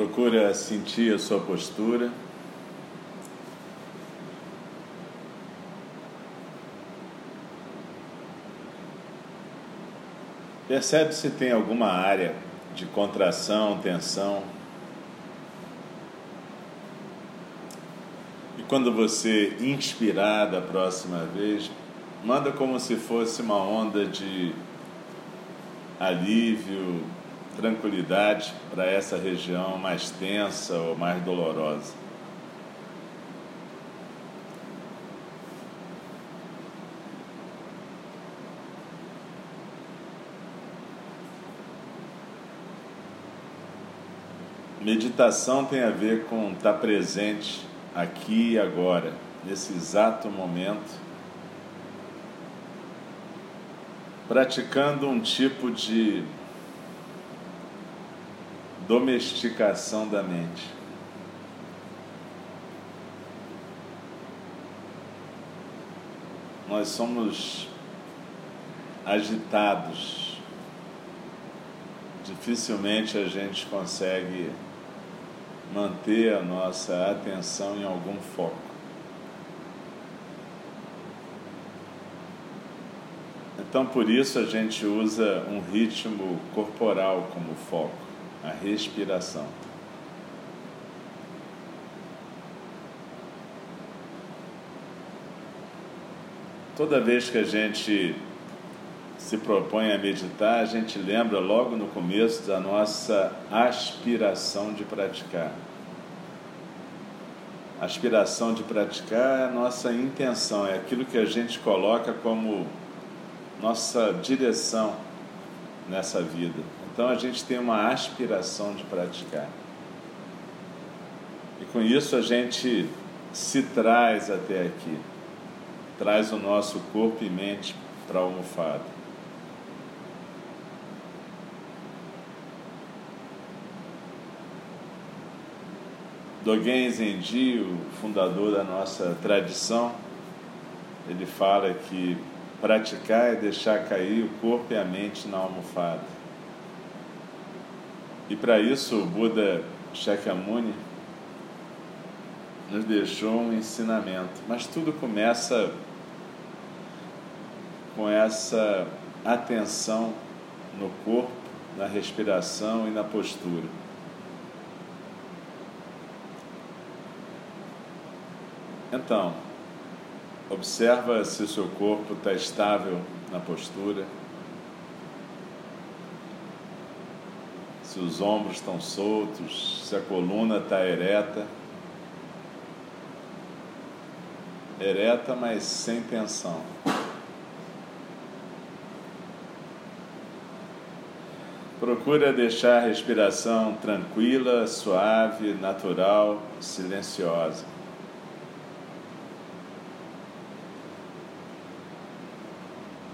Procura sentir a sua postura. Percebe se tem alguma área de contração, tensão. E quando você inspirar da próxima vez, manda como se fosse uma onda de alívio, tranquilidade para essa região mais tensa ou mais dolorosa. Meditação tem a ver com estar presente aqui e agora, nesse exato momento, praticando um tipo de domesticação da mente. Nós somos agitados. Dificilmente a gente consegue manter a nossa atenção em algum foco. Então, por isso, a gente usa um ritmo corporal como foco a respiração. Toda vez que a gente se propõe a meditar, a gente lembra logo no começo da nossa aspiração de praticar. Aspiração de praticar é a nossa intenção, é aquilo que a gente coloca como nossa direção nessa vida. Então a gente tem uma aspiração de praticar. E com isso a gente se traz até aqui, traz o nosso corpo e mente para a almofada. Dogen Zenji, o fundador da nossa tradição, ele fala que praticar é deixar cair o corpo e a mente na almofada. E para isso o Buda Shakyamuni nos deixou um ensinamento. Mas tudo começa com essa atenção no corpo, na respiração e na postura. Então, observa se o seu corpo está estável na postura. Se os ombros estão soltos, se a coluna está ereta. Ereta, mas sem tensão. Procura deixar a respiração tranquila, suave, natural, silenciosa.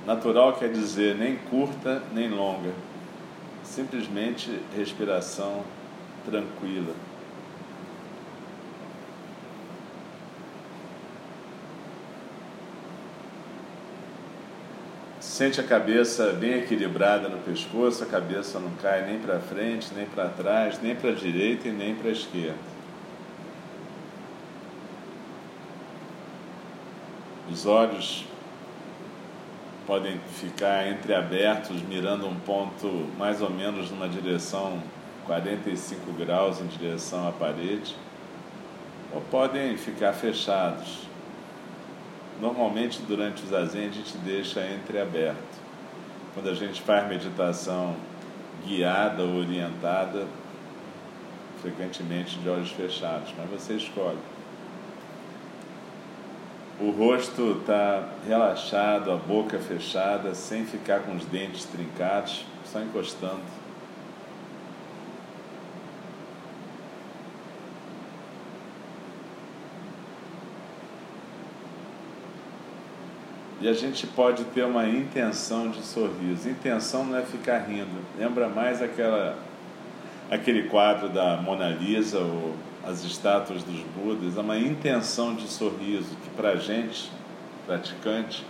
Natural quer dizer nem curta nem longa simplesmente respiração tranquila. Sente a cabeça bem equilibrada no pescoço, a cabeça não cai nem para frente, nem para trás, nem para a direita e nem para a esquerda. Os olhos podem ficar entreabertos, mirando um ponto mais ou menos numa direção 45 graus em direção à parede, ou podem ficar fechados. Normalmente, durante o zazen, a gente deixa entreaberto. Quando a gente faz meditação guiada ou orientada, frequentemente de olhos fechados, mas você escolhe. O rosto está relaxado, a boca fechada, sem ficar com os dentes trincados, só encostando. E a gente pode ter uma intenção de sorriso. Intenção não é ficar rindo. Lembra mais aquela, aquele quadro da Mona Lisa, ou as estátuas dos Budas, é uma intenção de sorriso que para a gente, praticante,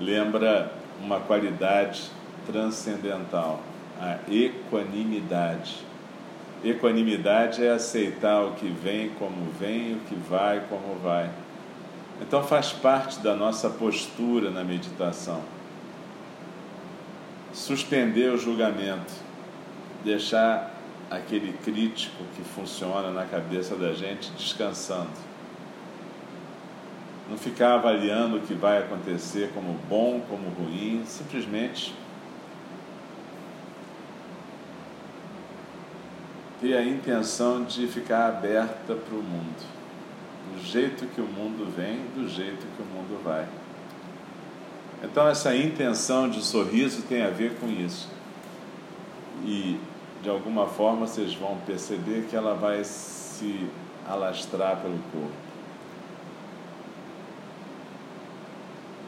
lembra uma qualidade transcendental, a equanimidade. Equanimidade é aceitar o que vem como vem, o que vai como vai. Então faz parte da nossa postura na meditação. Suspender o julgamento, deixar aquele crítico que funciona na cabeça da gente descansando. Não ficar avaliando o que vai acontecer como bom, como ruim, simplesmente ter a intenção de ficar aberta para o mundo. Do jeito que o mundo vem, do jeito que o mundo vai. Então, essa intenção de sorriso tem a ver com isso. E, de alguma forma, vocês vão perceber que ela vai se alastrar pelo corpo.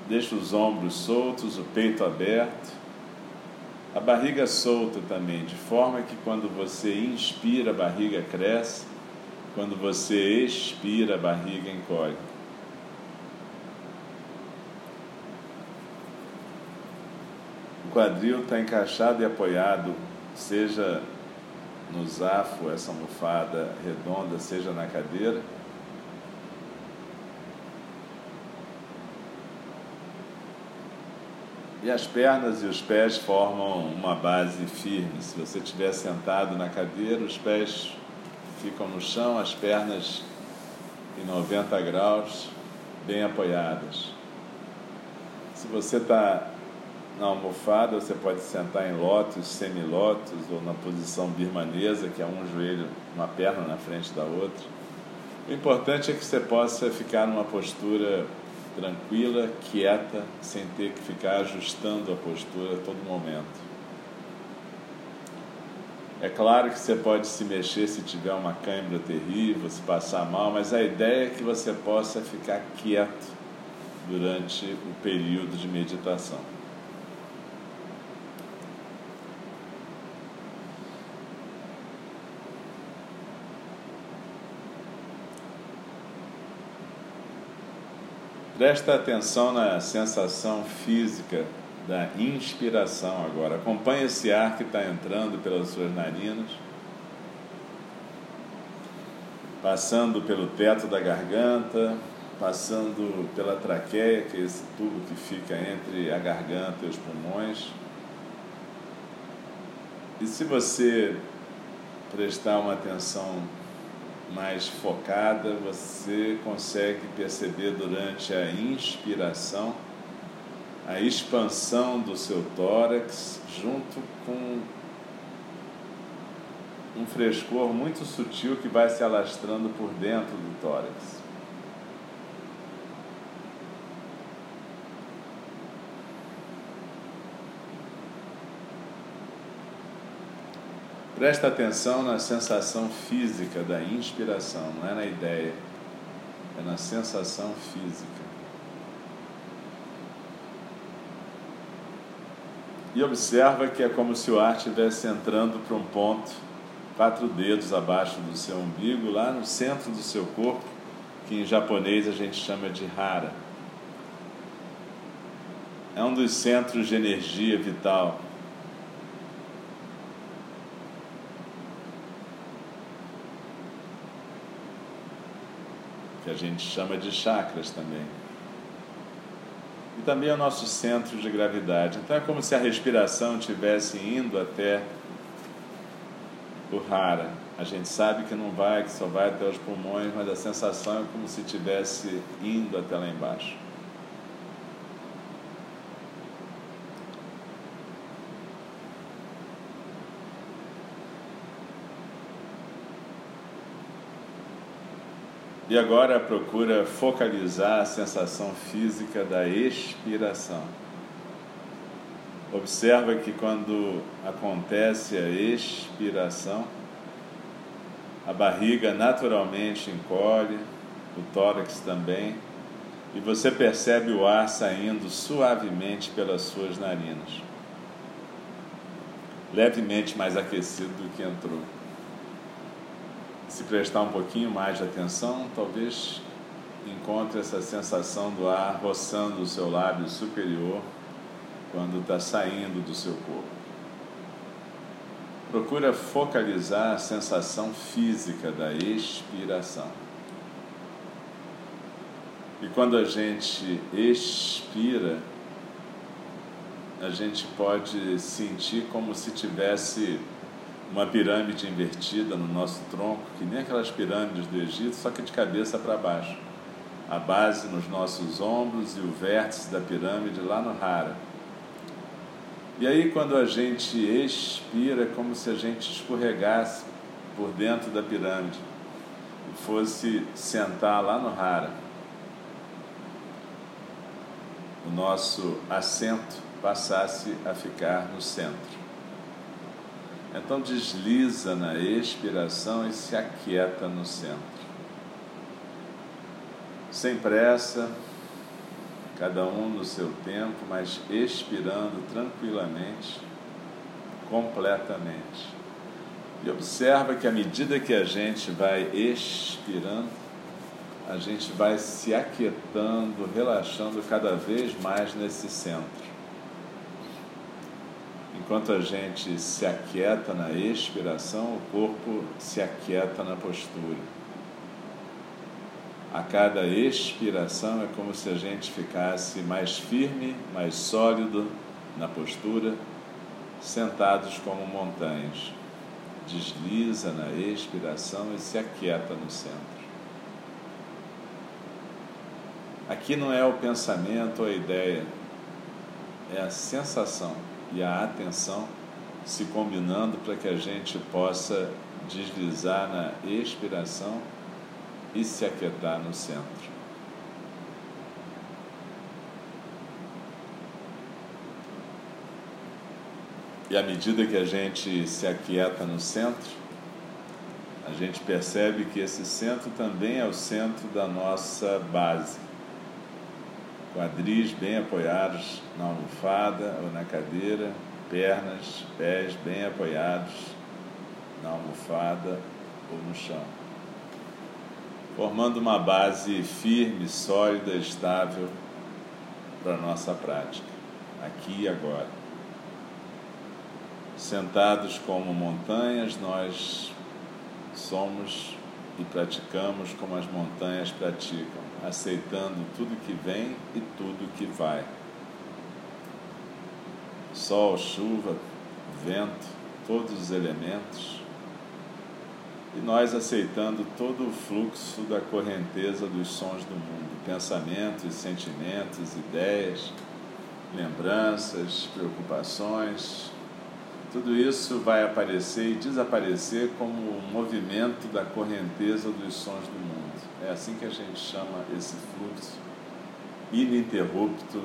Deixa os ombros soltos, o peito aberto a barriga solta também, de forma que quando você inspira, a barriga cresce, quando você expira, a barriga encolhe. O quadril está encaixado e apoiado, seja no zafo, essa almofada redonda, seja na cadeira E as pernas e os pés formam uma base firme. Se você estiver sentado na cadeira, os pés ficam no chão, as pernas em 90 graus, bem apoiadas. Se você está na almofada, você pode sentar em lótus, semilótus ou na posição birmanesa, que é um joelho, uma perna na frente da outra. O importante é que você possa ficar numa postura tranquila, quieta, sem ter que ficar ajustando a postura a todo momento. É claro que você pode se mexer se tiver uma câimbra terrível, se passar mal, mas a ideia é que você possa ficar quieto durante o período de meditação. Presta atenção na sensação física da inspiração agora. Acompanhe esse ar que está entrando pelas suas narinas, passando pelo teto da garganta, passando pela traqueia, que é esse tubo que fica entre a garganta e os pulmões. E se você prestar uma atenção mais focada, você consegue perceber durante a inspiração a expansão do seu tórax junto com um frescor muito sutil que vai se alastrando por dentro do tórax. Presta atenção na sensação física da inspiração, não é na ideia, é na sensação física. E observa que é como se o ar estivesse entrando para um ponto, quatro dedos abaixo do seu umbigo, lá no centro do seu corpo, que em japonês a gente chama de hara. É um dos centros de energia vital que a gente chama de chakras também. E também é o nosso centro de gravidade. Então é como se a respiração estivesse indo até o rara. A gente sabe que não vai, que só vai até os pulmões, mas a sensação é como se estivesse indo até lá embaixo. E agora procura focalizar a sensação física da expiração. Observa que quando acontece a expiração, a barriga naturalmente encolhe, o tórax também, e você percebe o ar saindo suavemente pelas suas narinas, levemente mais aquecido do que entrou se prestar um pouquinho mais de atenção, talvez encontre essa sensação do ar roçando o seu lábio superior quando está saindo do seu corpo. procura focalizar a sensação física da expiração. E quando a gente expira, a gente pode sentir como se tivesse uma pirâmide invertida no nosso tronco, que nem aquelas pirâmides do Egito, só que de cabeça para baixo. A base nos nossos ombros e o vértice da pirâmide lá no Hara. E aí, quando a gente expira, é como se a gente escorregasse por dentro da pirâmide e fosse sentar lá no Hara. O nosso assento passasse a ficar no centro. Então desliza na expiração e se aquieta no centro. Sem pressa, cada um no seu tempo, mas expirando tranquilamente, completamente. E observa que à medida que a gente vai expirando, a gente vai se aquietando, relaxando cada vez mais nesse centro. Enquanto a gente se aquieta na expiração, o corpo se aquieta na postura. A cada expiração é como se a gente ficasse mais firme, mais sólido na postura, sentados como montanhas. Desliza na expiração e se aquieta no centro. Aqui não é o pensamento ou a ideia, é a sensação e a atenção se combinando para que a gente possa deslizar na expiração e se aquietar no centro. E à medida que a gente se aquieta no centro, a gente percebe que esse centro também é o centro da nossa base quadris bem apoiados na almofada ou na cadeira, pernas, pés bem apoiados na almofada ou no chão, formando uma base firme, sólida, estável para a nossa prática, aqui e agora. Sentados como montanhas, nós somos e praticamos como as montanhas praticam aceitando tudo que vem e tudo que vai. Sol, chuva, vento, todos os elementos. E nós aceitando todo o fluxo da correnteza dos sons do mundo, pensamentos, sentimentos, ideias, lembranças, preocupações, tudo isso vai aparecer e desaparecer como um movimento da correnteza dos sons do mundo. É assim que a gente chama esse fluxo ininterrupto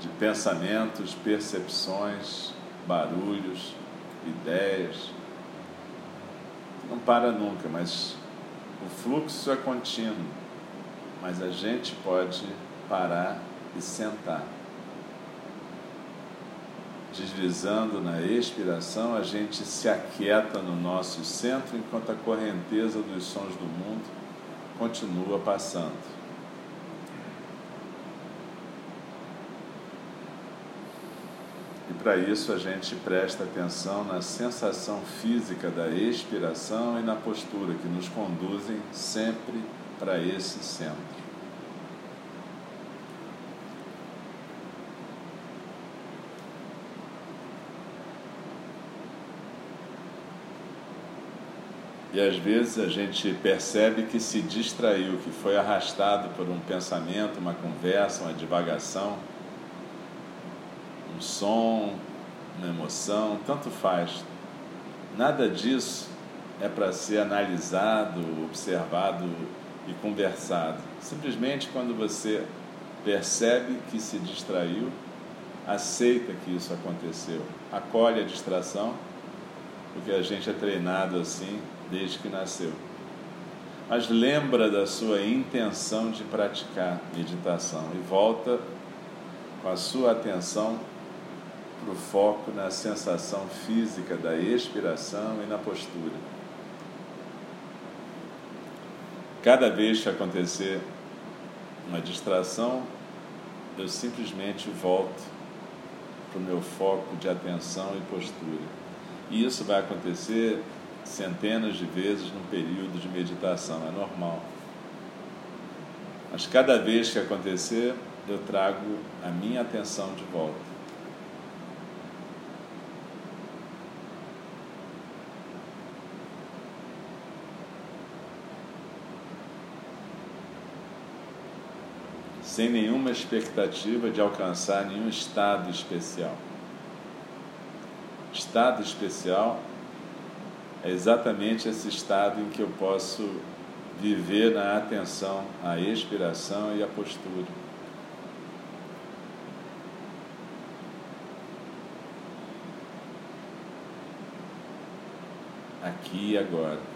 de pensamentos, percepções, barulhos, ideias. Não para nunca, mas o fluxo é contínuo. Mas a gente pode parar e sentar. Deslizando na expiração, a gente se aquieta no nosso centro enquanto a correnteza dos sons do mundo continua passando. E para isso a gente presta atenção na sensação física da expiração e na postura que nos conduzem sempre para esse centro. E às vezes a gente percebe que se distraiu, que foi arrastado por um pensamento, uma conversa, uma divagação, um som, uma emoção, tanto faz. Nada disso é para ser analisado, observado e conversado. Simplesmente quando você percebe que se distraiu, aceita que isso aconteceu, acolhe a distração, porque a gente é treinado assim desde que nasceu. Mas lembra da sua intenção de praticar meditação e volta com a sua atenção para o foco na sensação física da expiração e na postura. Cada vez que acontecer uma distração, eu simplesmente volto para o meu foco de atenção e postura. E isso vai acontecer centenas de vezes num período de meditação, é normal. Mas cada vez que acontecer, eu trago a minha atenção de volta. sem nenhuma expectativa de alcançar nenhum estado especial. Estado especial é exatamente esse estado em que eu posso viver na atenção à expiração e à postura. Aqui e agora.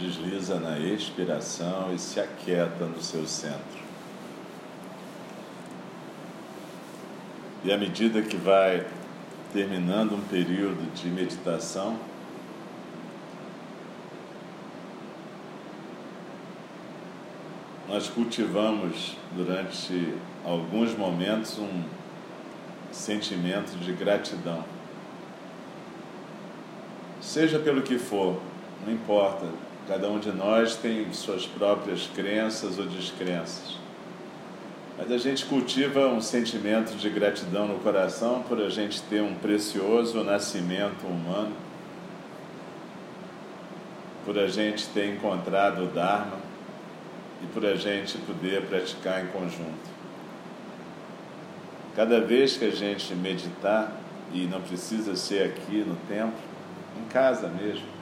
Desliza na expiração e se aquieta no seu centro. E à medida que vai terminando um período de meditação, nós cultivamos durante alguns momentos um sentimento de gratidão. Seja pelo que for, não importa, Cada um de nós tem suas próprias crenças ou descrenças. Mas a gente cultiva um sentimento de gratidão no coração por a gente ter um precioso nascimento humano, por a gente ter encontrado o Dharma e por a gente poder praticar em conjunto. Cada vez que a gente meditar, e não precisa ser aqui no templo, em casa mesmo,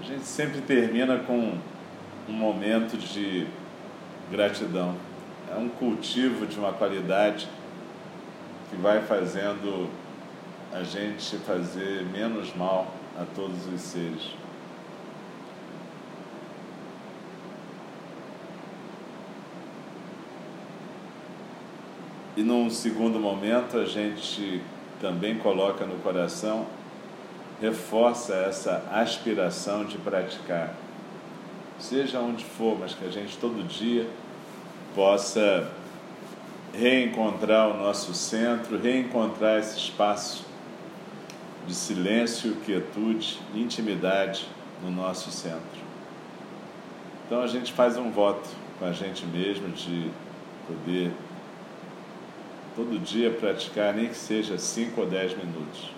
a gente sempre termina com um momento de gratidão. É um cultivo de uma qualidade que vai fazendo a gente fazer menos mal a todos os seres. E num segundo momento, a gente também coloca no coração reforça essa aspiração de praticar, seja onde for, mas que a gente todo dia possa reencontrar o nosso centro, reencontrar esse espaço de silêncio, quietude, intimidade no nosso centro. Então a gente faz um voto com a gente mesmo de poder todo dia praticar, nem que seja 5 ou 10 minutos.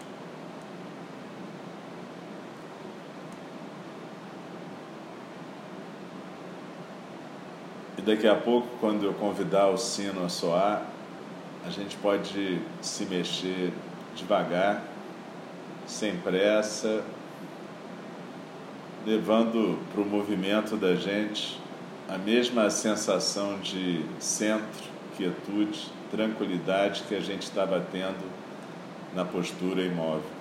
Daqui a pouco, quando eu convidar o sino a soar, a gente pode se mexer devagar, sem pressa, levando para o movimento da gente a mesma sensação de centro, quietude, tranquilidade que a gente estava tendo na postura imóvel.